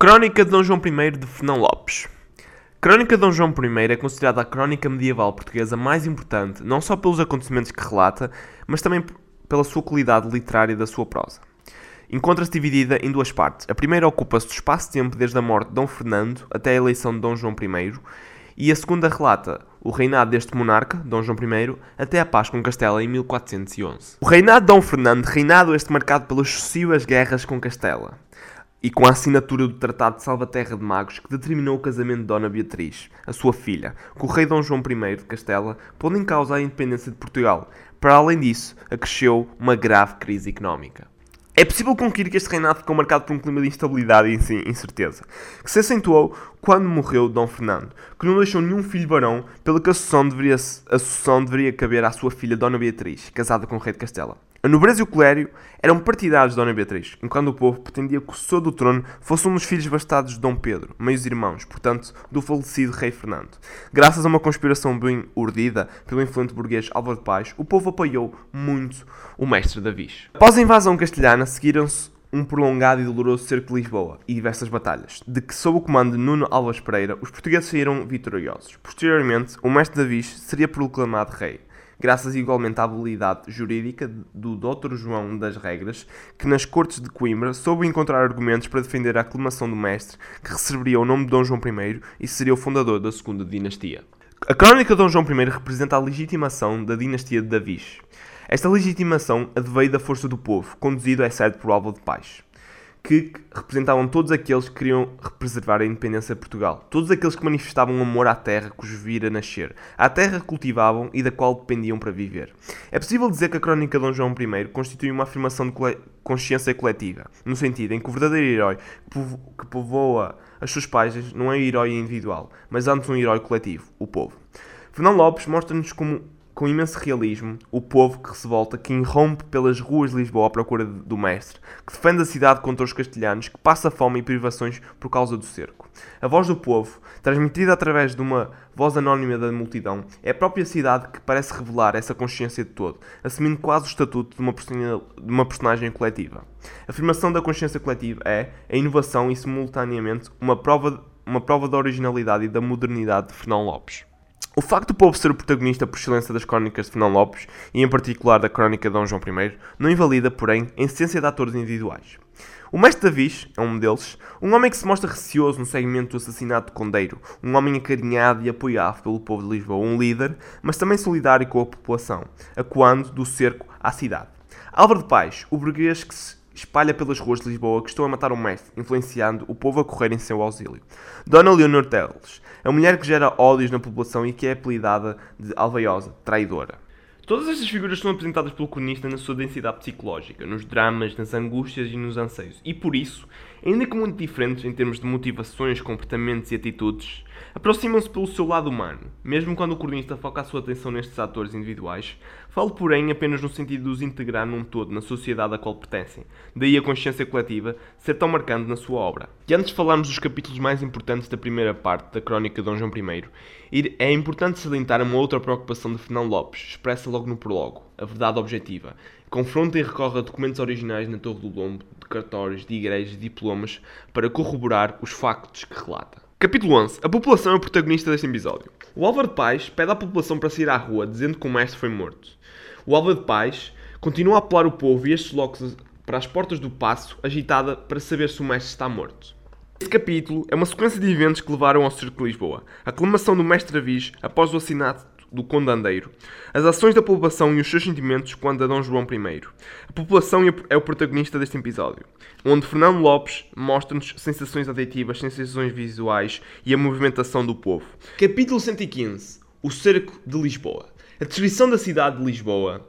Crónica de Dom João I de Fernão Lopes. Crónica de Dom João I é considerada a crónica medieval portuguesa mais importante, não só pelos acontecimentos que relata, mas também pela sua qualidade literária da sua prosa. Encontra-se dividida em duas partes. A primeira ocupa-se do espaço-tempo desde a morte de Dom Fernando até a eleição de Dom João I, e a segunda relata o reinado deste monarca, Dom João I, até a paz com Castela em 1411. O reinado de Dom Fernando, reinado este marcado pelas sucessivas guerras com Castela e com a assinatura do Tratado de Salvaterra de Magos que determinou o casamento de Dona Beatriz, a sua filha, com o rei Dom João I de Castela, pondo em causa a independência de Portugal. Para além disso, acresceu uma grave crise económica. É possível concluir que este reinado ficou marcado por um clima de instabilidade e incerteza, que se acentuou quando morreu Dom Fernando, que não deixou nenhum filho barão, pelo que a sucessão deveria, a sucessão deveria caber à sua filha Dona Beatriz, casada com o rei de Castela. A nobreza e o colério eram partidários de Dona Beatriz, enquanto o povo pretendia que o sucessor do trono fosse um dos filhos bastados de Dom Pedro, meios irmãos, portanto, do falecido rei Fernando. Graças a uma conspiração bem urdida pelo influente burguês Álvaro de Paz, o povo apoiou muito o mestre Davis. Após a invasão castelhana, seguiram-se um prolongado e doloroso cerco de Lisboa e diversas batalhas, de que, sob o comando de Nuno Alves Pereira, os portugueses saíram vitoriosos. Posteriormente, o mestre Davis seria proclamado rei graças igualmente à habilidade jurídica do Dr. João das Regras, que nas Cortes de Coimbra soube encontrar argumentos para defender a aclamação do mestre, que receberia o nome de Dom João I e seria o fundador da segunda dinastia. A crónica de Dom João I representa a legitimação da dinastia de Davis. Esta legitimação adveio da força do povo, conduzido, é certo, por Álvaro de Paz que representavam todos aqueles que queriam preservar a independência de Portugal. Todos aqueles que manifestavam amor à terra os vira nascer, à terra que cultivavam e da qual dependiam para viver. É possível dizer que a Crónica de Dom João I constitui uma afirmação de consciência coletiva, no sentido em que o verdadeiro herói que povoa as suas páginas não é um herói individual, mas antes um herói coletivo, o povo. Fernão Lopes mostra-nos como com imenso realismo, o povo que se volta, que irrompe pelas ruas de Lisboa à procura do mestre, que defende a cidade contra os castelhanos, que passa fome e privações por causa do cerco. A voz do povo, transmitida através de uma voz anónima da multidão, é a própria cidade que parece revelar essa consciência de todo, assumindo quase o estatuto de uma, de uma personagem coletiva. A afirmação da consciência coletiva é a inovação e, simultaneamente, uma prova, uma prova da originalidade e da modernidade de Fernão Lopes. O facto do povo ser o protagonista por excelência das crónicas de Fernão Lopes, e em particular da crónica de Dom João I, não invalida, porém, a essência de atores individuais. O mestre Davis é um deles, um homem que se mostra receoso no segmento do assassinato de Condeiro, um homem acarinhado e apoiado pelo povo de Lisboa, um líder, mas também solidário com a população, acuando do cerco à cidade. Álvaro de Paz, o burguês que se espalha pelas ruas de Lisboa que estão a matar o mestre, influenciando o povo a correr em seu auxílio. Dona Leonor Teles, a mulher que gera ódios na população e que é apelidada de alveiosa, traidora. Todas estas figuras são apresentadas pelo cronista na sua densidade psicológica, nos dramas, nas angústias e nos anseios, e por isso, ainda que muito diferentes em termos de motivações, comportamentos e atitudes, aproximam-se pelo seu lado humano, mesmo quando o cronista foca a sua atenção nestes atores individuais. Falo, porém, apenas no sentido de os integrar num todo na sociedade a qual pertencem, daí a consciência coletiva ser tão marcante na sua obra. E antes de falarmos dos capítulos mais importantes da primeira parte da crónica de Dom João I, é importante salientar uma outra preocupação de Fernão Lopes, expressa logo no prólogo, a verdade objetiva. Confronta e recorre a documentos originais na Torre do Lombo, de cartórios, de igrejas e diplomas para corroborar os factos que relata. Capítulo 11. A população é o protagonista deste episódio. O Álvaro de Paz pede à população para sair à rua, dizendo que o mestre foi morto. O Álvaro de Paz continua a apelar o povo e estes locos para as portas do passo, agitada para saber se o mestre está morto. Este capítulo é uma sequência de eventos que levaram ao Circo de Lisboa. A aclamação do mestre Avis após o assassinato do Condandeiro. As ações da população e os seus sentimentos quando a Dom João I. A população é o protagonista deste episódio, onde Fernando Lopes mostra-nos sensações afetivas, sensações visuais e a movimentação do povo. Capítulo 115. O Cerco de Lisboa. A descrição da cidade de Lisboa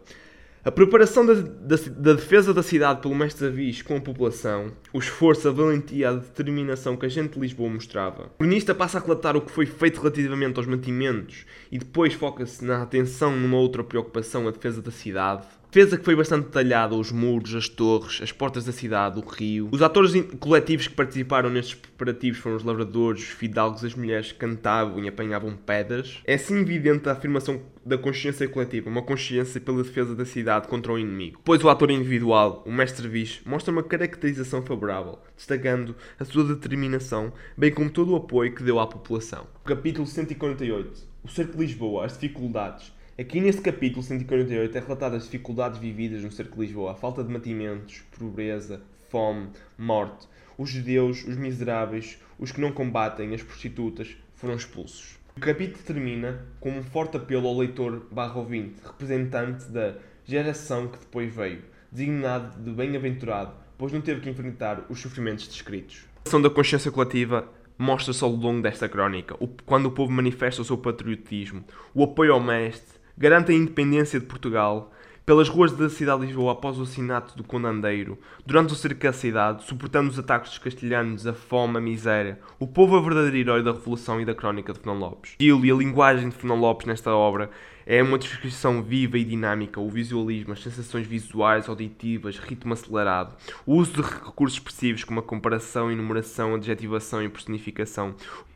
a preparação da, da, da, defesa da cidade pelo mestre Avis com a população, o esforço, a valentia, a determinação que a gente de Lisboa mostrava. O cronista passa a relatar o que foi feito relativamente aos mantimentos e depois foca-se na atenção numa outra preocupação, a defesa da cidade. Defesa que foi bastante detalhada, os muros, as torres, as portas da cidade, o rio. Os atores coletivos que participaram nestes preparativos foram os lavradores, os fidalgos, as mulheres que cantavam e apanhavam pedras. É assim evidente a afirmação da consciência coletiva, uma consciência pela defesa da cidade contra o inimigo. Pois o ator individual, o mestre Viz, mostra uma caracterização favorável, destacando a sua determinação, bem como todo o apoio que deu à população. Capítulo 148. O cerco de Lisboa, as dificuldades. Aqui neste capítulo 148 é relatada as dificuldades vividas no cerco de Lisboa, a falta de mantimentos, pobreza, fome, morte. Os judeus, os miseráveis, os que não combatem, as prostitutas, foram expulsos. O capítulo termina com um forte apelo ao leitor barra ouvinte, representante da geração que depois veio, designado de bem-aventurado, pois não teve que enfrentar os sofrimentos descritos. A ação da consciência coletiva mostra-se ao longo desta crónica, quando o povo manifesta o seu patriotismo, o apoio ao mestre, garante a independência de Portugal, pelas ruas da cidade de Lisboa após o assinato do Condandeiro, durante o cerco da cidade, suportando os ataques dos castelhanos, a fome, a miséria, o povo é verdadeiro herói da Revolução e da Crónica de Fernão Lopes. Estilo e a linguagem de Fernão Lopes nesta obra é uma descrição viva e dinâmica, o visualismo, as sensações visuais, auditivas, ritmo acelerado, o uso de recursos expressivos como a comparação, enumeração, adjetivação e personificação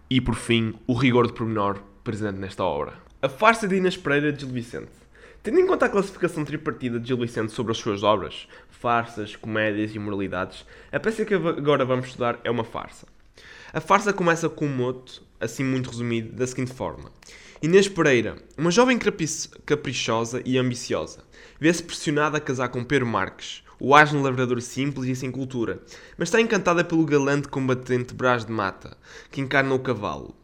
e, por fim, o rigor de pormenor presente nesta obra. A farsa de Inês Pereira de Gil Vicente Tendo em conta a classificação tripartida de Gil Vicente sobre as suas obras, farsas, comédias e moralidades, a peça que agora vamos estudar é uma farsa. A farsa começa com um moto, assim muito resumido, da seguinte forma. Inês Pereira, uma jovem caprichosa e ambiciosa, vê-se pressionada a casar com Pedro Marques, o asno lavrador simples e sem cultura, mas está encantada pelo galante combatente Brás de Mata, que encarna o cavalo.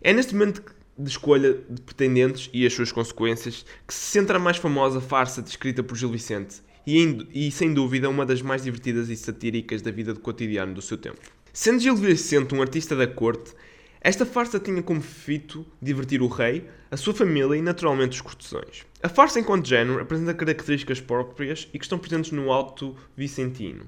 É neste momento de escolha de pretendentes e as suas consequências, que se centra a mais famosa farsa descrita por Gil Vicente e, e, sem dúvida uma das mais divertidas e satíricas da vida do cotidiano do seu tempo. Sendo Gil Vicente um artista da corte, esta farsa tinha como fito divertir o rei, a sua família e naturalmente os cortesãos. A farsa enquanto género apresenta características próprias e que estão presentes no Alto Vicentino.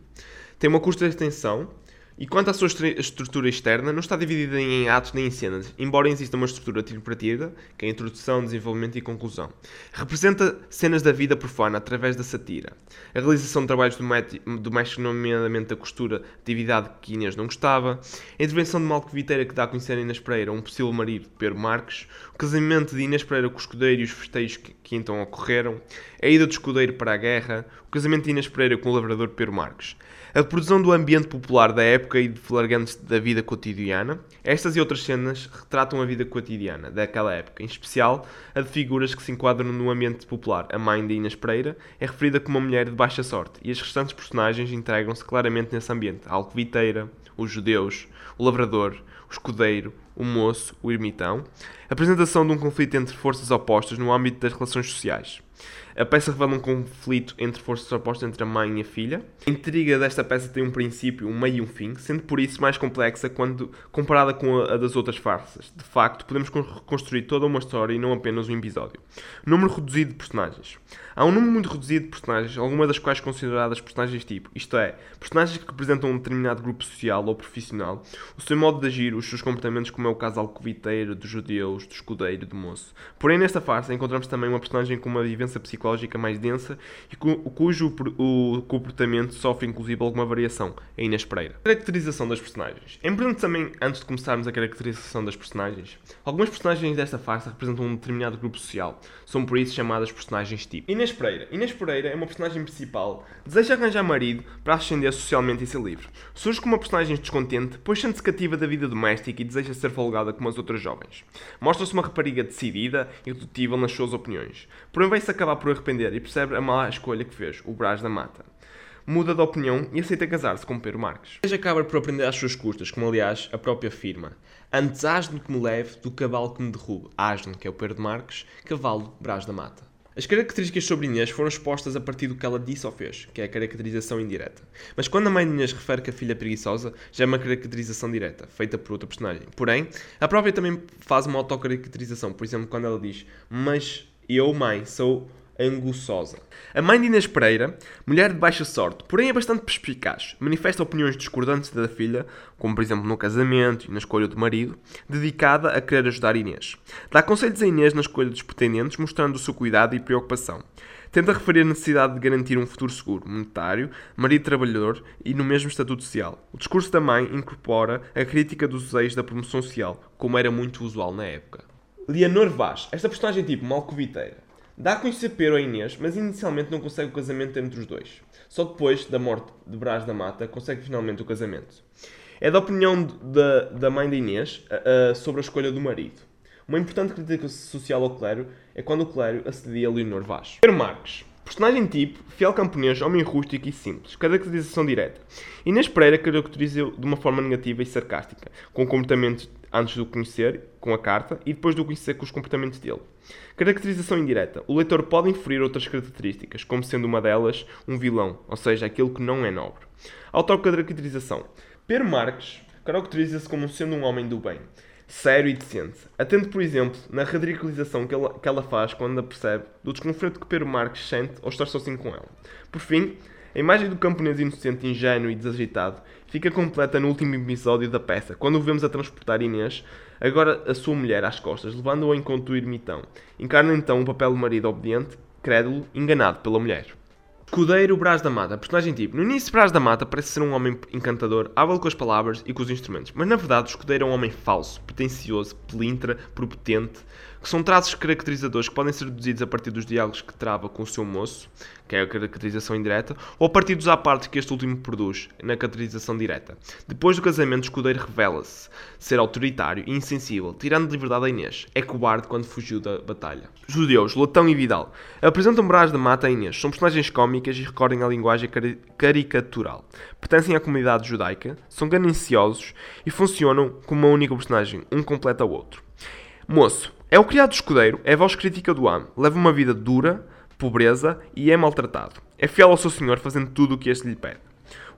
Tem uma curta extensão, e quanto à sua estrutura externa, não está dividida em atos nem em cenas, embora exista uma estrutura tripartida, que é a introdução, desenvolvimento e conclusão. Representa cenas da vida profana através da satira. A realização de trabalhos domésticos, nomeadamente a costura, atividade que Inês não gostava. A intervenção de Malco Viteira, que dá a conhecer a Inês Pereira, um possível marido de Pedro Marques. O casamento de Inês Pereira com o escudeiro e os festejos que, que então ocorreram. A ida do escudeiro para a guerra. O casamento de Inês Pereira com o lavrador Pedro Marques. A produção do ambiente popular da época e de flagrantes da vida cotidiana. Estas e outras cenas retratam a vida cotidiana daquela época, em especial a de figuras que se enquadram no ambiente popular. A mãe de Inês Pereira é referida como uma mulher de baixa sorte e as restantes personagens integram-se claramente nesse ambiente. A alcoviteira, os judeus, o lavrador, o escudeiro, o moço, o ermitão. A apresentação de um conflito entre forças opostas no âmbito das relações sociais. A peça revela um conflito entre forças opostas entre a mãe e a filha. A intriga desta peça tem um princípio, um meio e um fim, sendo por isso mais complexa quando comparada com a, das outras farsas. De facto, podemos reconstruir toda uma história e não apenas um episódio. Número reduzido de personagens. Há um número muito reduzido de personagens, algumas das quais consideradas personagens tipo, isto é, personagens que representam um determinado grupo social ou profissional, o seu modo de agir, os seus comportamentos, como é o caso alcoviteiro, dos judeus, do escudeiro, do moço. Porém, nesta farsa encontramos também uma personagem com uma vivência psicológica mais densa e cu cujo o comportamento sofre inclusive alguma variação, a Inês Pereira. Caracterização das personagens. É importante também, antes de começarmos a caracterização das personagens, algumas personagens desta farsa representam um determinado grupo social, são por isso chamadas personagens tipo. Inês Pereira. Inês Pereira é uma personagem principal, deseja arranjar marido para ascender socialmente e ser livre. Surge como uma personagem descontente, pois sente-se cativa da vida doméstica e deseja ser folgada como as outras jovens. Mostra-se uma rapariga decidida e redutível nas suas opiniões. Porém vai-se acabar por arrepender e percebe a má escolha que fez, o Brás da Mata muda de opinião e aceita casar-se com Pedro Marques. Deseja acaba por aprender às suas custas, como aliás a própria afirma. Antes asno que me leve do cavalo que me derrube. Asno, que é o Pedro Marques, cavalo, Brás da Mata. As características sobre Inês foram expostas a partir do que ela disse ou fez, que é a caracterização indireta. Mas quando a mãe de Inês refere que a filha é preguiçosa, já é uma caracterização direta, feita por outra personagem. Porém, a própria também faz uma autocaracterização, por exemplo, quando ela diz: Mas eu, mãe, sou anguçosa. A mãe de Inês Pereira, mulher de baixa sorte, porém é bastante perspicaz, manifesta opiniões discordantes da filha, como por exemplo no casamento e na escolha do marido, dedicada a querer ajudar Inês. Dá conselhos a Inês na escolha dos pretendentes, mostrando o seu cuidado e preocupação. Tenta referir a necessidade de garantir um futuro seguro, monetário, marido trabalhador e no mesmo estatuto social. O discurso da mãe incorpora a crítica dos eixos da promoção social, como era muito usual na época. Leonor Vaz, esta personagem tipo malcoviteira, dá a conhecer Pero a Inês, mas inicialmente não consegue o casamento entre os dois. Só depois da morte de Brás da Mata consegue finalmente o casamento. É da opinião da, da mãe de Inês uh, sobre a escolha do marido. Uma importante crítica social ao clero é quando o clero acedia a Leonor Vaz. Pedro Marques. Personagem tipo, fiel camponês, homem rústico e simples. Caracterização direta. Inês Pereira caracteriza-o de uma forma negativa e sarcástica, com comportamentos antes de o conhecer, com a carta, e depois de o conhecer com os comportamentos dele. Caracterização indireta. O leitor pode inferir outras características, como sendo uma delas um vilão, ou seja, aquilo que não é nobre. Autocaracterização. Pedro Marques caracteriza-se como sendo um homem do bem sério e decente. Atento, por exemplo, na radicalização que ela, que ela faz quando a percebe do desconforto que Pedro Marques sente ao estar sozinho com ela. Por fim, a imagem do camponês inocente, ingênuo e desajeitado fica completa no último episódio da peça, quando o vemos a transportar Inês, agora a sua mulher, às costas, levando-o ao encontro do ermitão. Encarna então o papel do marido obediente, crédulo, enganado pela mulher. Escudeiro Brás da Mata, personagem tipo. No início, Brás da Mata parece ser um homem encantador, hábil com as palavras e com os instrumentos, mas na verdade o escudeiro é um homem falso, pretencioso, pelintra, propotente, que são traços caracterizadores que podem ser deduzidos a partir dos diálogos que trava com o seu moço, que é a caracterização indireta, ou a partir dos apartes que este último produz, na caracterização direta. Depois do casamento, o escudeiro revela-se ser autoritário e insensível, tirando de liberdade a Inês. É cobarde quando fugiu da batalha. Judeus, Lotão e Vidal apresentam Brás da Mata a Inês. São personagens cómicas e recorrem a linguagem cari caricatural. Pertencem à comunidade judaica, são gananciosos e funcionam como uma única personagem, um completa o outro. Moço, é o criado escudeiro, é voz crítica do amo, leva uma vida dura, pobreza e é maltratado. É fiel ao seu senhor, fazendo tudo o que este lhe pede.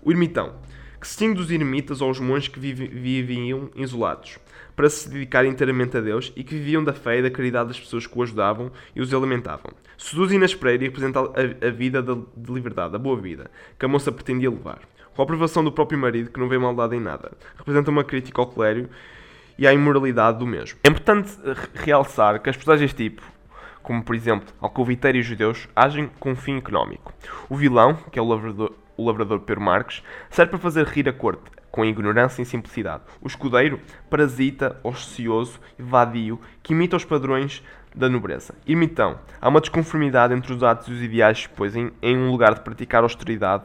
O ermitão, que se dos ermitas ou os monges que viviam isolados, para se dedicar inteiramente a Deus e que viviam da fé e da caridade das pessoas que o ajudavam e os alimentavam. Seduz Inês Pereira e representa a, a vida de liberdade, a boa vida, que a moça pretendia levar. Com a aprovação do próprio marido, que não vê maldade em nada. Representa uma crítica ao clério e à imoralidade do mesmo. É importante realçar que as personagens tipo, como por exemplo Alcoviteiro e judeus, agem com um fim económico. O vilão, que é o lavrador, o lavrador Pedro Marques, serve para fazer rir a corte, com ignorância e simplicidade. O escudeiro, parasita, ocioso e vadio, que imita os padrões da nobreza. Ermitão, há uma desconformidade entre os atos e os ideais, pois em, em um lugar de praticar austeridade,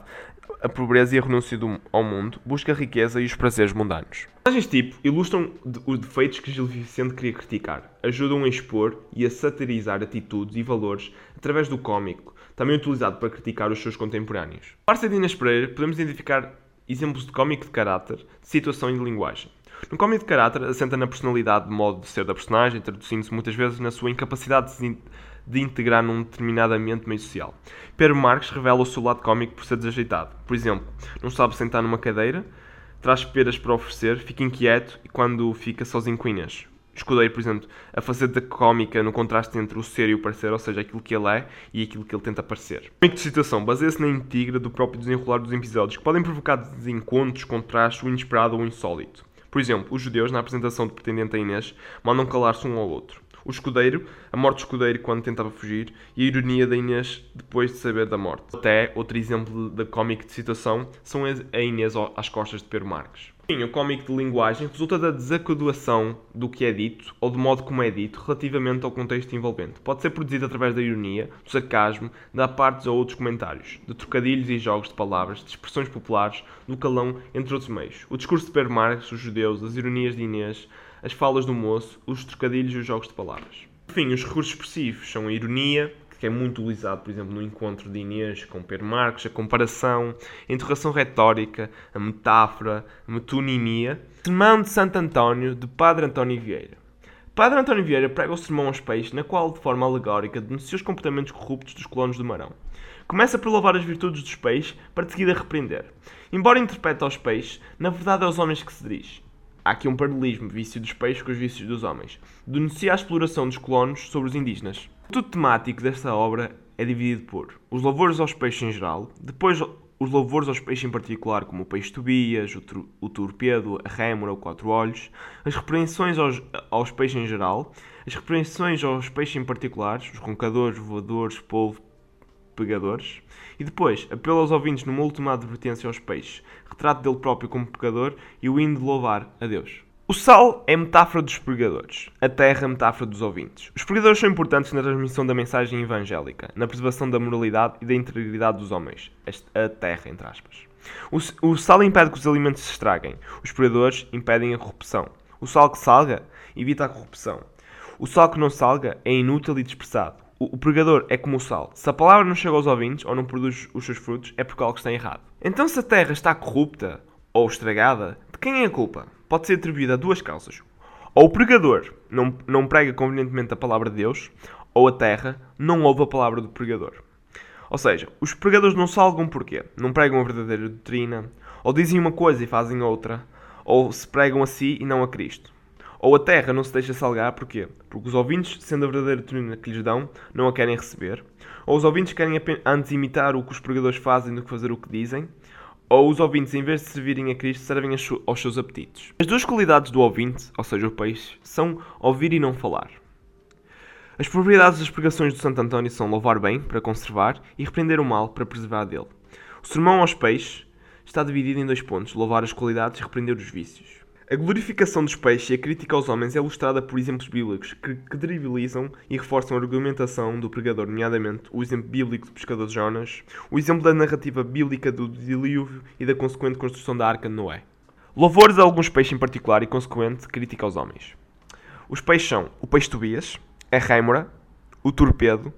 a pobreza e a renúncia do, ao mundo, busca a riqueza e os prazeres mundanos. Personagens tipo ilustram os defeitos que Gil Vicente queria criticar, ajudam a expor e a satirizar atitudes e valores através do cómico, também utilizado para criticar os seus contemporâneos. Parça de Inês Pereira, podemos identificar exemplos de cómico de caráter, de situação e de linguagem. No cómico de caráter, assenta na personalidade de modo de ser da personagem, traduzindo-se muitas vezes na sua incapacidade de de integrar num determinado ambiente meio social. Pedro Marques revela o seu lado cómico por ser desajeitado. Por exemplo, não sabe sentar numa cadeira, traz peras para oferecer, fica inquieto e quando fica sozinho com Inês. Escudeiro, por exemplo, a faceta cómica no contraste entre o ser e o parecer, ou seja, aquilo que ele é e aquilo que ele tenta parecer. O de situação baseia-se na íntegra do próprio desenrolar dos episódios, que podem provocar desencontros, contrastes, o inesperado ou o insólito. Por exemplo, os judeus, na apresentação do pretendente a Inês, mandam calar-se um ao outro o escudeiro, a morte do escudeiro quando tentava fugir e a ironia da Inês depois de saber da morte. Até outro exemplo da cómic de situação são a Inês às costas de Pedro Marques. Sim, o cómico de linguagem resulta da desacordação do que é dito ou do modo como é dito relativamente ao contexto envolvente. Pode ser produzido através da ironia, do sarcasmo, de apartes ou outros comentários, de trocadilhos e jogos de palavras, de expressões populares, do calão, entre outros meios. O discurso de Pedro Marques, os judeus, as ironias de Inês, as falas do moço, os trocadilhos e os jogos de palavras. Enfim, os recursos expressivos são a ironia, que é muito utilizado, por exemplo, no encontro de Inês com Pedro Marques, a comparação, a interrogação retórica, a metáfora, a metonimia. Sermão de Santo António, de Padre António Vieira. Padre António Vieira prega o sermão aos peixes, na qual, de forma alegórica, denuncia os comportamentos corruptos dos colonos do Marão. Começa por louvar as virtudes dos peixes, para de seguida repreender. Embora interprete aos peixes, na verdade é aos homens que se dirige. Há aqui um paralelismo, vício dos peixes com os vícios dos homens. Denuncia a exploração dos colonos sobre os indígenas. O tudo temático desta obra é dividido por os louvores aos peixes em geral, depois os louvores aos peixes em particular, como o peixe Tobias, o, o torpedo, a rémora, o quatro olhos, as repreensões aos, aos peixes em geral, as repreensões aos peixes em particular, os roncadores, voadores, polvo, pecadores. E depois, apelo aos ouvintes numa última advertência aos peixes, retrato dele próprio como pecador e o hino de louvar a Deus. O sal é metáfora dos pregadores, a terra é metáfora dos ouvintes. Os pregadores são importantes na transmissão da mensagem evangélica, na preservação da moralidade e da integridade dos homens, a terra, entre aspas. O, sal impede que os alimentos se estraguem, os pregadores impedem a corrupção. O sal que salga evita a corrupção. O sal que não salga é inútil e dispersado. O, pregador é como o sal. Se a palavra não chega aos ouvintes ou não produz os seus frutos, é porque algo está errado. Então, se a terra está corrupta ou estragada, de quem é a culpa? pode ser atribuída a duas causas. Ou o pregador não, não prega convenientemente a palavra de Deus, ou a terra não ouve a palavra do pregador. Ou seja, os pregadores não salgam porquê? Não pregam a verdadeira doutrina, ou dizem uma coisa e fazem outra, ou se pregam a si e não a Cristo. Ou a terra não se deixa salgar porquê? Porque os ouvintes, sendo a verdadeira doutrina que lhes dão, não a querem receber. Ou os ouvintes querem antes imitar o que os pregadores fazem do que fazer o que dizem ou os ouvintes, em vez de servirem a Cristo, servem aos seus apetites. As duas qualidades do ouvinte, ou seja, o peixe, são ouvir e não falar. As propriedades das pregações do Santo António são louvar bem, para conservar, e repreender o mal, para preservar dele. O sermão aos peixes está dividido em dois pontos: louvar as qualidades e repreender os vícios. A glorificação dos peixes e a crítica aos homens é ilustrada por exemplos bíblicos que, que dribilizam e reforçam a argumentação do pregador, nomeadamente o exemplo bíblico do pescador Jonas, o exemplo da narrativa bíblica do dilúvio e da consequente construção da arca de Noé. Louvores a alguns peixes em particular e consequente crítica aos homens. Os peixes são o peixe Tobias, a rêmora, o torpedo,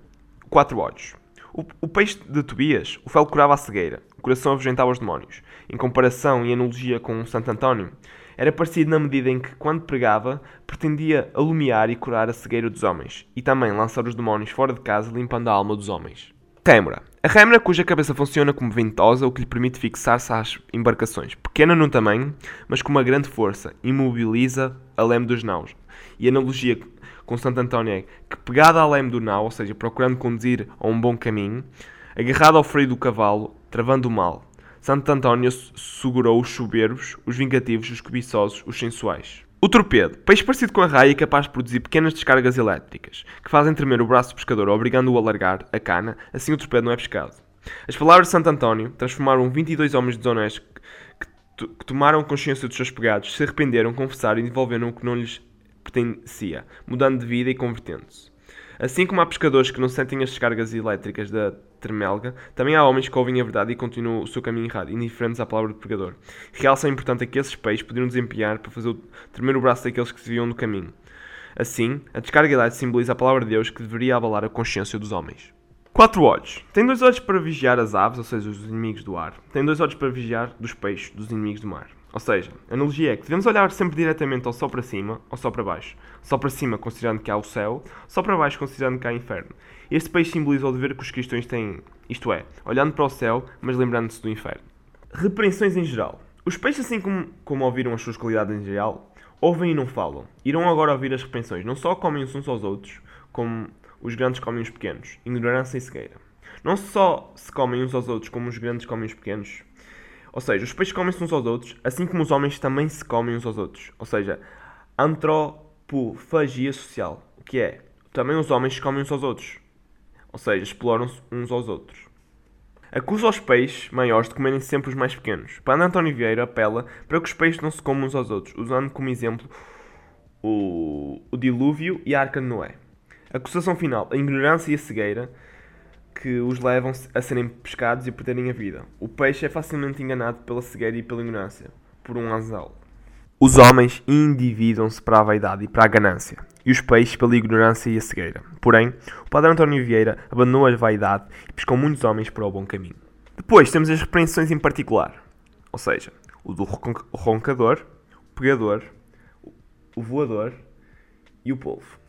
quatro olhos. O, o, peixe de Tobias, o fel curava a cegueira, o coração afugentava os demónios. Em comparação e analogia com Santo António, era parecido na medida em que, quando pregava, pretendia alumiar e curar a cegueira dos homens, e também lançar os demónios fora de casa, limpando a alma dos homens. Rêmora. A rêmora cuja cabeça funciona como ventosa, o que lhe permite fixar-se às embarcações. Pequena no tamanho, mas com uma grande força, imobiliza a leme dos naus. E analogia com Santo António é que, pegada à leme do nau, ou seja, procurando conduzir a um bom caminho, agarrado ao freio do cavalo, travando o mal, Santo António segurou os soberbos, os vingativos, os cobiçosos, os sensuais. O torpedo, peixe parecido com a raia e capaz de produzir pequenas descargas elétricas, que fazem tremer o braço do pescador, obrigando-o a largar a cana, assim o torpedo não é pescado. As palavras de Santo António transformaram 22 homens desonestos que, que tomaram consciência dos seus pegados, se arrependeram, confessaram e devolveram o que não lhes pertencia, mudando de vida e convertendo-se. Assim como há pescadores que não sentem as descargas elétricas da tremelga, também há homens que ouvem a verdade e continuam o seu caminho errado, indiferentes à palavra do pregador. Realça a importância que esses peixes poderiam desempenhar para fazer tremer o braço daqueles que se viam no caminho. Assim, a descarga elétrica simboliza a palavra de Deus que deveria abalar a consciência dos homens. Quatro olhos. Tem dois olhos para vigiar as aves, ou seja, os inimigos do ar. Tem dois olhos para vigiar dos peixes, dos inimigos do mar. Ou seja, a analogia é que devemos olhar sempre diretamente ou só para cima ou só para baixo. Só para cima, considerando que há o céu, só para baixo, considerando que há inferno. Este peixe simboliza o dever que os cristãos têm, isto é, olhando para o céu, mas lembrando-se do inferno. Repreensões em geral. Os peixes, assim como, como ouviram as suas qualidades em geral, ouvem e não falam. Irão agora ouvir as repreensões. Não só comem uns aos outros, como os grandes comem os pequenos. Ignorância e cegueira. Não só se comem uns aos outros, como os grandes comem os pequenos, ou seja, os peixes comem-se uns aos outros, assim como os homens também se comem uns aos outros. Ou seja, antropofagia social, o que é? Também os homens se comem uns aos outros. Ou seja, exploram-se uns aos outros. Acusa os peixes maiores de comerem sempre os mais pequenos. Padre António Vieira apela para que os peixes não se comam uns aos outros, usando como exemplo o, o dilúvio e a arca de Noé. Acusação final: a ignorância e a cegueira que os levam a serem pescados e perderem a vida. O peixe é facilmente enganado pela cegueira e pela ignorância, por um anzal. Os homens endividam-se para a vaidade e para a ganância, e os peixes pela ignorância e a cegueira. Porém, o padre António Vieira abandonou a vaidade e pescou muitos homens para o bom caminho. Depois temos as repreensões em particular, ou seja, o do roncador, o pegador, o voador e o polvo.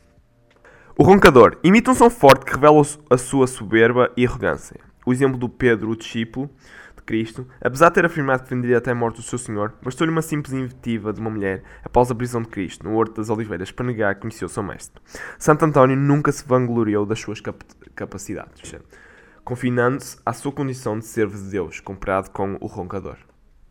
O roncador imita um som forte que revela a sua soberba e arrogância. O exemplo do Pedro, o discípulo de Cristo, apesar de ter afirmado que venderia até a morte o seu Senhor, bastou-lhe uma simples inventiva de uma mulher após a prisão de Cristo no Horto das Oliveiras para negar que conheceu o seu mestre. Santo António nunca se vangloriou das suas cap capacidades, confinando-se à sua condição de servo de Deus, comparado com o roncador.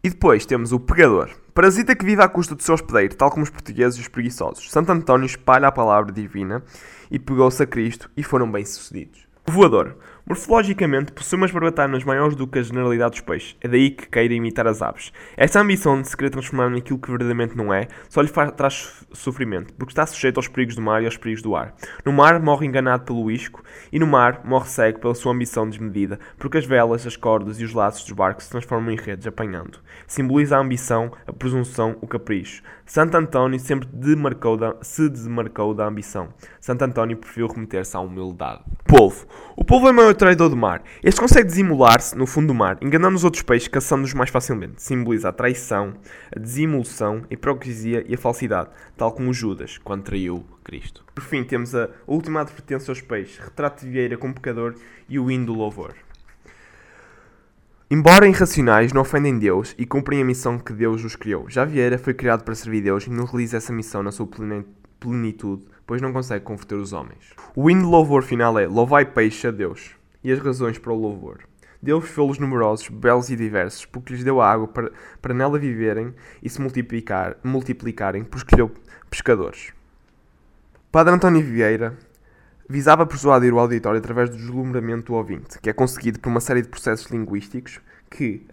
E depois temos o pegador. Parasita que vive à custa do seu hospedeiro, tal como os portugueses e os preguiçosos. Santo António espalha a palavra divina e pegou-se a Cristo e foram bem-sucedidos. O voador. Morfologicamente, possui umas barbatanas maiores do que a generalidade dos peixes. É daí que queira imitar as aves. Esta ambição de se querer transformar naquilo que verdadeiramente não é, só lhe faz, traz sofrimento, porque está sujeito aos perigos do mar e aos perigos do ar. No mar, morre enganado pelo isco, e no mar, morre cego pela sua ambição desmedida, porque as velas, as cordas e os laços dos barcos se transformam em redes, apanhando. Simboliza a ambição, a presunção, o capricho. Santo António sempre demarcou da, se demarcou da ambição. Santo António preferiu remeter-se à humildade. Polvo. O polvo é o traidor do mar. Este consegue desimular-se no fundo do mar, enganando os outros peixes, caçando-os mais facilmente. Simboliza a traição, a desimulação, a hipocrisia e a falsidade, tal como Judas, quando traiu Cristo. Por fim, temos a última advertência aos peixes, retrato de Vieira como pecador e o hino do louvor. Embora irracionais, não ofendem Deus e cumprem a missão que Deus os criou. Já Vieira foi criado para servir Deus e não realiza essa missão na sua plenitude, pois não consegue converter os homens. O hino de louvor final é Louvai peixe a Deus e as razões para o louvor. Deus fê-los numerosos, belos e diversos, porque lhes deu a água para, para nela viverem e se multiplicar, multiplicarem, por escolheu pescadores. Padre António Vieira visava persuadir o auditório através do deslumbramento do ouvinte, que é conseguido por uma série de processos linguísticos que,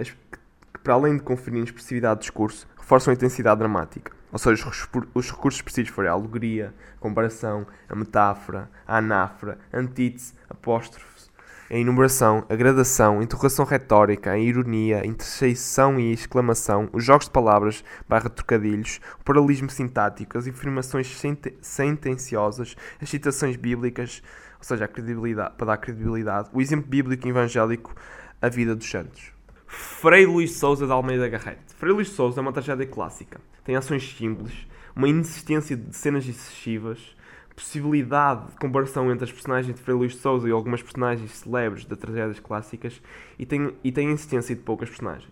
que para além de conferir expressividade de discurso, reforçam a intensidade dramática. Ou seja, os, os recursos expressivos forem a alegoria, a comparação, a metáfora, a anáfora, a antítese, apóstrofes, a enumeração, a gradação, a interrogação retórica, a ironia, a interjeição e exclamação, os jogos de palavras, barra trocadilhos, o paralelismo sintático, as afirmações sentenciosas, as citações bíblicas, ou seja, a credibilidade, para dar credibilidade, o exemplo bíblico e evangélico, a vida dos santos. Frei Luís Souza de Almeida Garrete. Frei Luís Souza é uma tragédia clássica. Tem ações simples, uma insistência de cenas excessivas, possibilidade de comparação entre as personagens de Frei Luís de Souza e algumas personagens célebres de tragédias clássicas e tem, e tem a insistência de poucas personagens.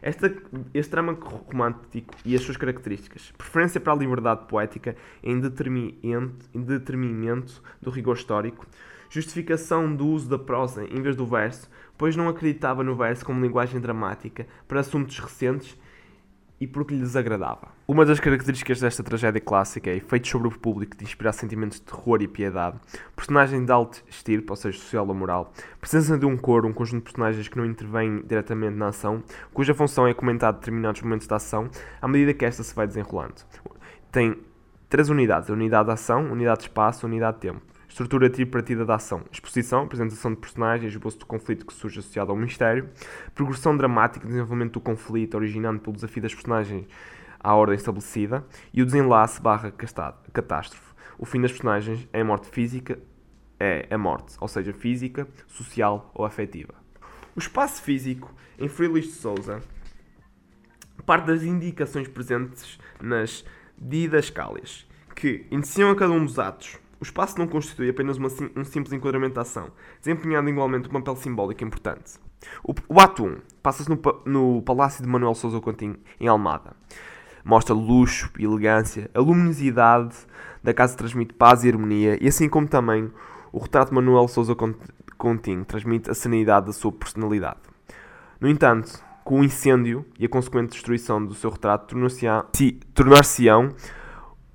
Esta, este drama romântico e as suas características, preferência para a liberdade poética em detrimento do rigor histórico, justificação do uso da prosa em vez do verso, pois não acreditava no verso como linguagem dramática para assuntos recentes e porque lhe desagradava. Uma das características desta tragédia clássica é efeitos sobre o público de inspirar sentimentos de terror e piedade, personagem de alto estirpe, ou seja, social ou moral, presença de um coro, um conjunto de personagens que não intervêm diretamente na ação, cuja função é comentar determinados momentos da ação à medida que esta se vai desenrolando. Tem três unidades: a unidade de ação, unidade de espaço, unidade de tempo. Estrutura tripartida da ação. Exposição, apresentação de personagens, esboço do conflito que surge associado ao mistério. Progressão dramática, desenvolvimento do conflito, originando pelo desafio das personagens à ordem estabelecida. E o desenlace barra catástrofe. O fim das personagens é a morte física, é a morte, ou seja, física, social ou afetiva. O espaço físico, em Free de Souza, parte das indicações presentes nas didascálias, que iniciam a cada um dos atos o espaço não constitui apenas uma, um simples enquadramento de ação, desempenhando igualmente um papel simbólico importante. O, o ato 1 passa-se no, no, Palácio de Manuel Sousa Coutinho, em Almada. Mostra luxo e elegância, a luminosidade da casa transmite paz e harmonia, e assim como também o retrato de Manuel Sousa Coutinho transmite a serenidade da sua personalidade. No entanto, com o incêndio e a consequente destruição do seu retrato, tornar-se-ão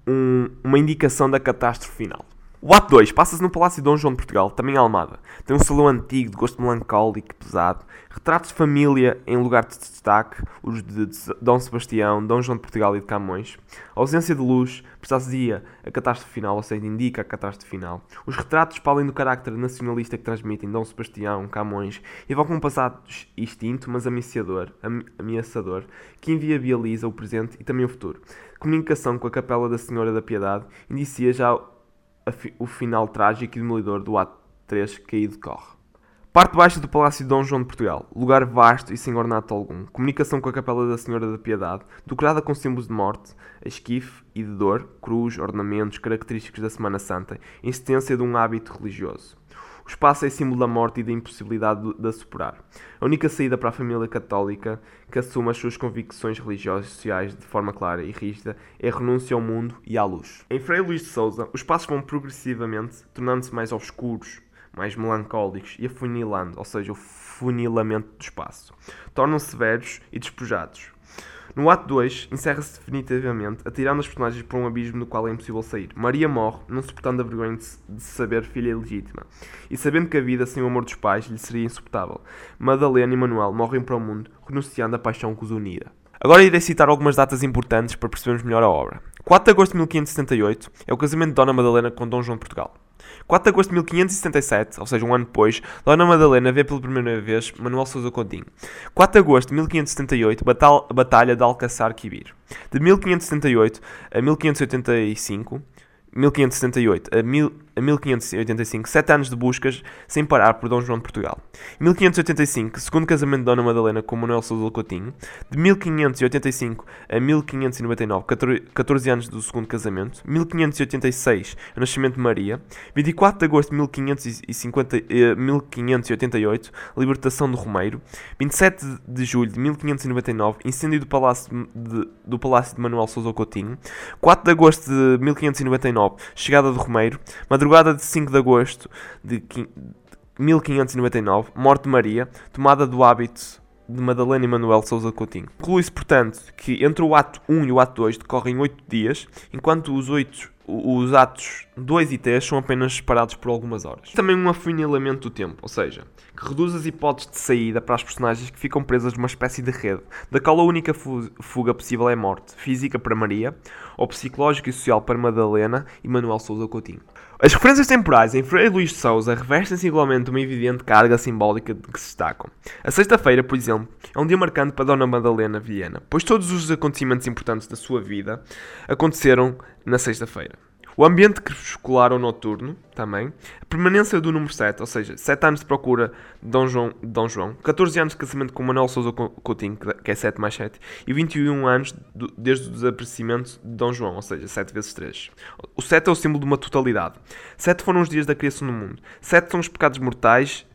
um, uma indicação da catástrofe final. O ato 2 passa-se no Palácio de Dom João de Portugal, também em Almada. Tem um salão antigo, de gosto melancólico e pesado. Retratos de família em lugar de destaque, os de Dom Sebastião, Dom João de Portugal e de Camões. A ausência de luz precisaria a catástrofe final, ou seja, indica a catástrofe final. Os retratos, para além do carácter nacionalista que transmitem Dom Sebastião, Camões, evocam um passado extinto, mas ameaçador, ameaçador, que inviabiliza o presente e também o futuro. Comunicação com a Capela da Senhora da Piedade indicia já o final trágico e demolidor do ato 3 que aí decorre. Parte baixa do Palácio de Dom João de Portugal, lugar vasto e sem ornato algum, comunicação com a Capela da Senhora da Piedade, decorada com símbolos de morte, esquife e de dor, cruz, ornamentos característicos da Semana Santa, insistência de um hábito religioso. O espaço é símbolo da morte e da impossibilidade de, a superar. A única saída para a família católica que assume as suas convicções religiosas e sociais de forma clara e rígida é a renúncia ao mundo e à luz. Em Frei Luís de Souza, os passos vão progressivamente tornando-se mais obscuros, mais melancólicos e afunilando, ou seja, o funilamento do espaço. Tornam-se severos e despojados. No ato 2, encerra-se definitivamente, atirando as personagens por um abismo do qual é impossível sair. Maria morre, não suportando a vergonha de, saber filha legítima, e sabendo que a vida sem o amor dos pais lhe seria insuportável. Madalena e Manuel morrem para o mundo, renunciando à paixão que os unira. Agora irei citar algumas datas importantes para percebermos melhor a obra. 4 de agosto de 1578 é o casamento de Dona Madalena com Dom João de Portugal. 4 de agosto de 1577, ou seja, um ano depois, Dona Madalena vê pela primeira vez Manuel Sousa Coutinho. 4 de agosto de 1578, Batalha de Alcaçar Quibir. De 1578 a 1585, 1578 a, mil, a 1585, sete anos de buscas sem parar por Dom João de Portugal. 1585, segundo casamento de Dona Madalena com Manuel Sousa Coutinho. De 1585 a 1599, 14 anos do segundo casamento. 1586, o nascimento de Maria. 24 de agosto de 1550, eh, 1588, libertação do Romeiro. 27 de julho de 1599, incêndio do Palácio de, do Palácio de Manuel Sousa Coutinho. 4 de agosto de 1599, chegada do Romeiro, madrugada de 5 de agosto de 1599, morte de Maria, tomada do hábito de Madalena e Manuel Sousa Coutinho. Conclui-se, portanto, que entre o ato 1 e o ato 2 decorrem 8 dias, enquanto os 8 os atos 2 e 3 são apenas separados por algumas horas. Também um afunilamento do tempo, ou seja, que reduz as hipóteses de saída para as personagens que ficam presas numa espécie de rede, da qual a única fuga possível é a morte, física para Maria, ou psicológica e social para Madalena e Manuel Sousa Coutinho. As referências temporais em Freire Luís de Souza revestem-se igualmente uma evidente carga simbólica de que se destacam. A sexta-feira, por exemplo, é um dia marcante para Dona Madalena Viena, pois todos os acontecimentos importantes da sua vida aconteceram na sexta-feira. O ambiente crepuscular ou noturno, também. A permanência do número 7, ou seja, 7 anos de procura de Dom João, Dom João 14 anos de casamento com Manuel Sousa Coutinho, que é 7 mais 7, e 21 anos do, desde o desaparecimento de Dom João, ou seja, 7 vezes 3. O 7 é o símbolo de uma totalidade. 7 foram os dias da criação do mundo. 7 são os pecados mortais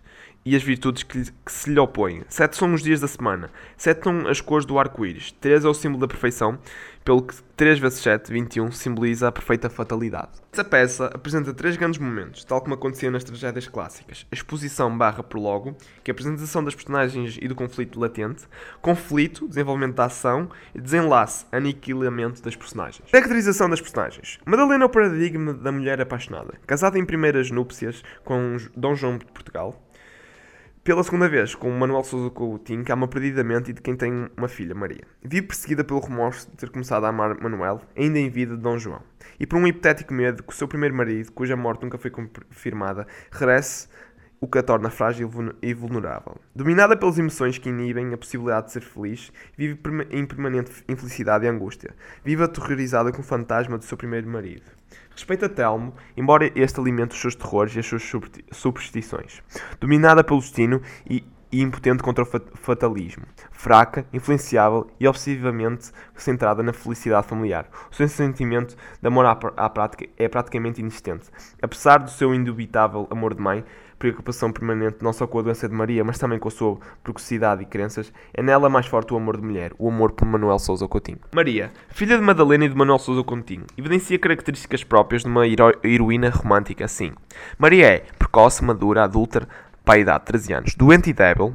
e as virtudes que, que, se lhe opõem. Sete são os dias da semana. Sete são as cores do arco-íris. Três é o símbolo da perfeição, pelo que 3 vezes 7, 21, simboliza a perfeita fatalidade. Essa peça apresenta três grandes momentos, tal como acontecia nas tragédias clássicas. A exposição barra prologo, que é a apresentação das personagens e do conflito latente, conflito, desenvolvimento da ação e desenlace, aniquilamento das personagens. Caracterização das personagens. Madalena é o paradigma da mulher apaixonada, casada em primeiras núpcias com Dom João de Portugal, pela segunda vez, com Manuel Sousa Coutinho, que ama perdidamente e de quem tem uma filha, Maria. Vive perseguida pelo remorso de ter começado a amar Manuel, ainda em vida de Dom João. E por um hipotético medo que o seu primeiro marido, cuja morte nunca foi confirmada, regresse, o que a torna frágil e vulnerável. Dominada pelas emoções que inibem a possibilidade de ser feliz, vive em permanente infelicidade e angústia. Vive aterrorizada com o fantasma do seu primeiro marido. Respeita Telmo, embora este alimente os seus terrores e as suas superstições. Dominada pelo destino e, e impotente contra o fatalismo. Fraca, influenciável e obsessivamente centrada na felicidade familiar. O seu sentimento de amor à, à prática é praticamente inexistente. Apesar do seu indubitável amor de mãe, preocupação permanente não só com a doença de Maria, mas também com a sua precocidade e crenças, é nela mais forte o amor de mulher, o amor por Manuel Sousa Coutinho. Maria, filha de Madalena e de Manuel Sousa Coutinho, evidencia características próprias de uma hero heroína romântica assim. Maria é precoce, madura, adulta, para a idade de 13 anos, doente e débil,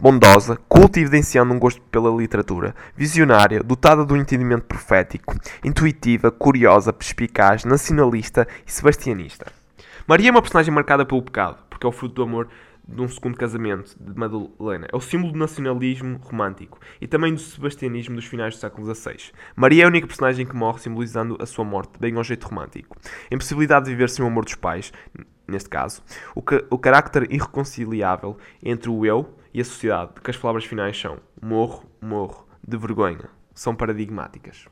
bondosa, culta e evidenciando um gosto pela literatura, visionária, dotada de um entendimento profético, intuitiva, curiosa, perspicaz, nacionalista e sebastianista. Maria é uma personagem marcada pelo pecado, porque é o fruto do amor de um segundo casamento de Madalena. É o símbolo do nacionalismo romântico e também do sebastianismo dos finais do século XVI. Maria é a única personagem que morre, simbolizando a sua morte, bem ao jeito romântico. A impossibilidade de viver sem o amor dos pais, neste caso. O, ca o carácter irreconciliável entre o eu e a sociedade, que as palavras finais são morro, morro, de vergonha. São paradigmáticas.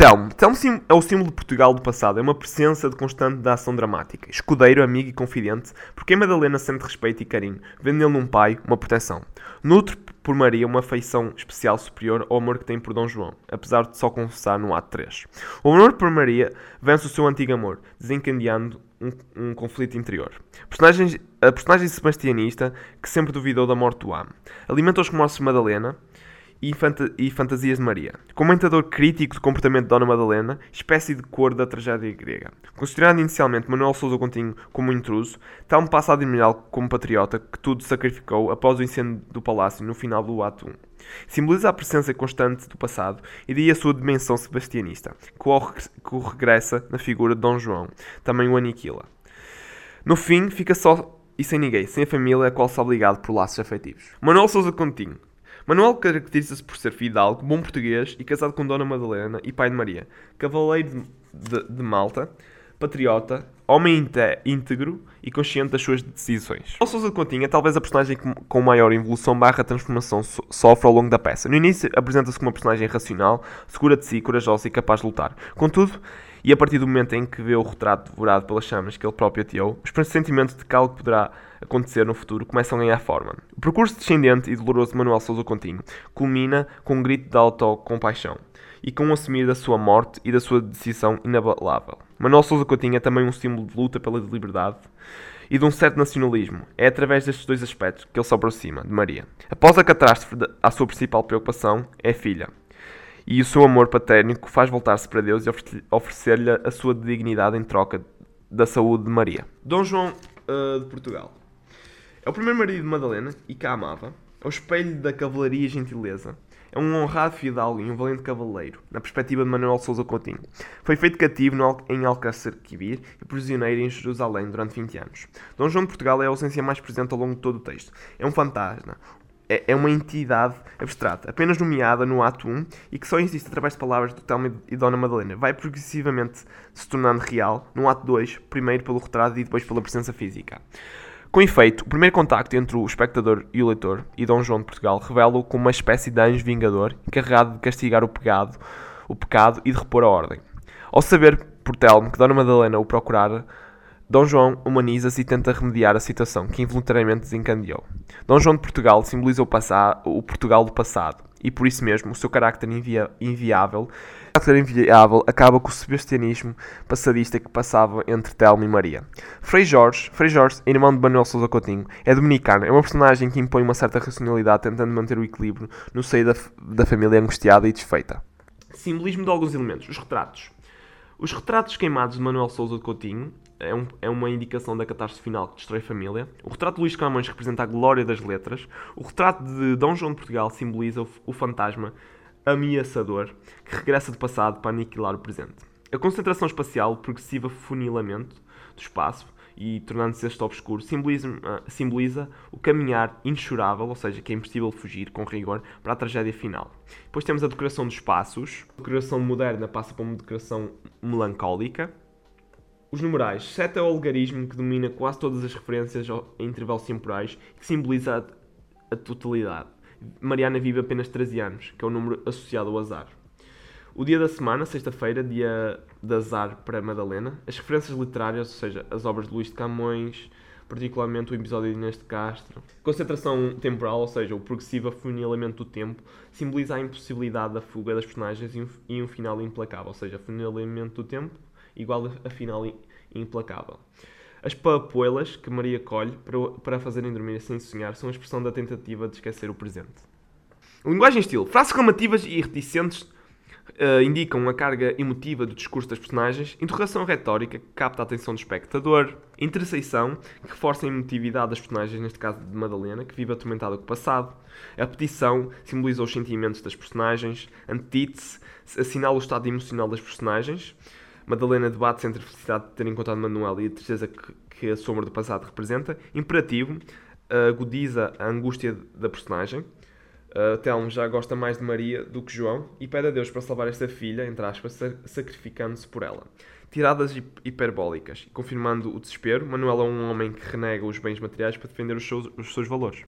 Telmo. Telmo é o símbolo de Portugal do passado, é uma presença de constante da ação dramática. Escudeiro, amigo e confidente, porque em Madalena sente respeito e carinho, vendo nele um pai, uma proteção. Nutre por Maria uma afeição especial superior ao amor que tem por Dom João, apesar de só confessar no ato 3. O amor por Maria vence o seu antigo amor, desencadeando um, um conflito interior. Personagem, a personagem sebastianista, que sempre duvidou da morte do amo, alimenta os remorsos de Madalena, e, fanta e fantasias de Maria. Comentador crítico do comportamento de Dona Madalena, espécie de cor da tragédia grega. Considerado inicialmente Manuel Sousa Coutinho como intruso, tal passa a como patriota que tudo sacrificou após o incêndio do palácio no final do ato 1. Simboliza a presença constante do passado e daí a sua dimensão sebastianista, que o regressa na figura de Dom João, também o aniquila. No fim, fica só e sem ninguém, sem a família a qual se obrigado por laços afetivos. Manuel Sousa Coutinho, Manuel caracteriza-se por ser fidalgo, bom português e casado com Dona Madalena e pai de Maria, cavaleiro de, de, de Malta, patriota, homem íntegro e consciente das suas decisões. O Sousa de Continha é talvez a personagem com maior evolução barra transformação sofre ao longo da peça. No início apresenta-se como uma personagem racional, segura de si, corajosa e capaz de lutar. Contudo, e a partir do momento em que vê o retrato devorado pelas chamas que ele próprio ateou, os pressentimentos de algo poderá acontecer no futuro começam a ganhar forma. O percurso descendente e doloroso de Manuel Sousa Coutinho culmina com um grito de autocompaixão e com o assumir da sua morte e da sua decisão inabalável. Manuel Sousa Coutinho é também um símbolo de luta pela liberdade e de um certo nacionalismo. É através destes dois aspectos que ele se aproxima de Maria. Após a catástrofe, a sua principal preocupação é filha. E o seu amor paterno faz voltar-se para Deus e oferecer-lhe a sua dignidade em troca da saúde de Maria. Dom João uh, de Portugal. O primeiro marido de Madalena e que a amava. É o espelho da cavalaria e gentileza. É um honrado fidalgo e um valente cavaleiro, na perspectiva de Manuel Sousa Coutinho. Foi feito cativo em Alcácer Quibir e prisioneiro em Jerusalém durante 20 anos. Dom João de Portugal é a ausência mais presente ao longo de todo o texto. É um fantasma, é, é uma entidade abstrata, apenas nomeada no ato 1 e que só existe através de palavras do Telmo e Dona Madalena. Vai progressivamente se tornando real no ato 2, primeiro pelo retrato e depois pela presença física. Com efeito, o primeiro contacto entre o espectador e o leitor e Dom João de Portugal revela-o como uma espécie de anjo vingador encarregado de castigar o pecado, o pecado e de repor a ordem. Ao saber por Telmo que Dona Madalena o procurara, Dom João humaniza-se e tenta remediar a situação que involuntariamente desencadeou. Dom João de Portugal simboliza o, o Portugal do passado e por isso mesmo o seu carácter invia inviável caráter inviável acaba com o sebastianismo passadista que passava entre Telmo e Maria. Frei Jorge, Frei Jorge, irmão de Manuel Sousa Coutinho, é dominicano, é uma personagem que impõe uma certa racionalidade tentando manter o equilíbrio no seio da, da família angustiada e desfeita. Simbolismo de alguns elementos. Os retratos. Os retratos queimados de Manuel Sousa Coutinho é, um, é, uma indicação da catástrofe final que destrói a família. O retrato de Luís Camões representa a glória das letras. O retrato de Dom João de Portugal simboliza o, o fantasma ameaçador que regressa do passado para aniquilar o presente. A concentração espacial, o progressivo funilamento do espaço e tornando-se este obscuro, simboliza, uh, simboliza, o caminhar inchurável, ou seja, que é impossível fugir com rigor, para a tragédia final. Depois temos a decoração dos espaços. A decoração moderna passa para uma decoração melancólica. Os numerais. 7 é o algarismo que domina quase todas as referências a intervalos temporais e que simboliza a, a totalidade. Mariana vive apenas 13 anos, que é o número associado ao azar. O dia da semana, sexta-feira, dia de azar para Madalena. As referências literárias, ou seja, as obras de Luís de Camões, particularmente o episódio de Inês de Castro. Concentração temporal, ou seja, o progressivo afunilamento do tempo, simboliza a impossibilidade da fuga das personagens e um, e um final implacável, ou seja, afunilamento do tempo igual a final implacável. As papoelas que Maria colhe para, para fazerem dormir sem sonhar são a expressão da tentativa de esquecer o presente. Linguagem estilo. Frases reclamativas e reticentes uh, indicam a carga emotiva do discurso das personagens, interrogação retórica que capta a atenção do espectador, interceição que reforça a emotividade das personagens, neste caso de Madalena, que vive atormentada com o passado, a petição simboliza os sentimentos das personagens, antítese assinala o estado emocional das personagens, Madalena debate-se entre a felicidade de ter encontrado Manuel e a tristeza que, que a sombra do passado representa. Imperativo agudiza a angústia da personagem. Uh, Telmo já gosta mais de Maria do que João e pede a Deus para salvar esta filha, entre aspas, sacrificando-se por ela. Tiradas hiperbólicas, confirmando o desespero, Manuel é um homem que renega os bens materiais para defender os seus, os seus valores.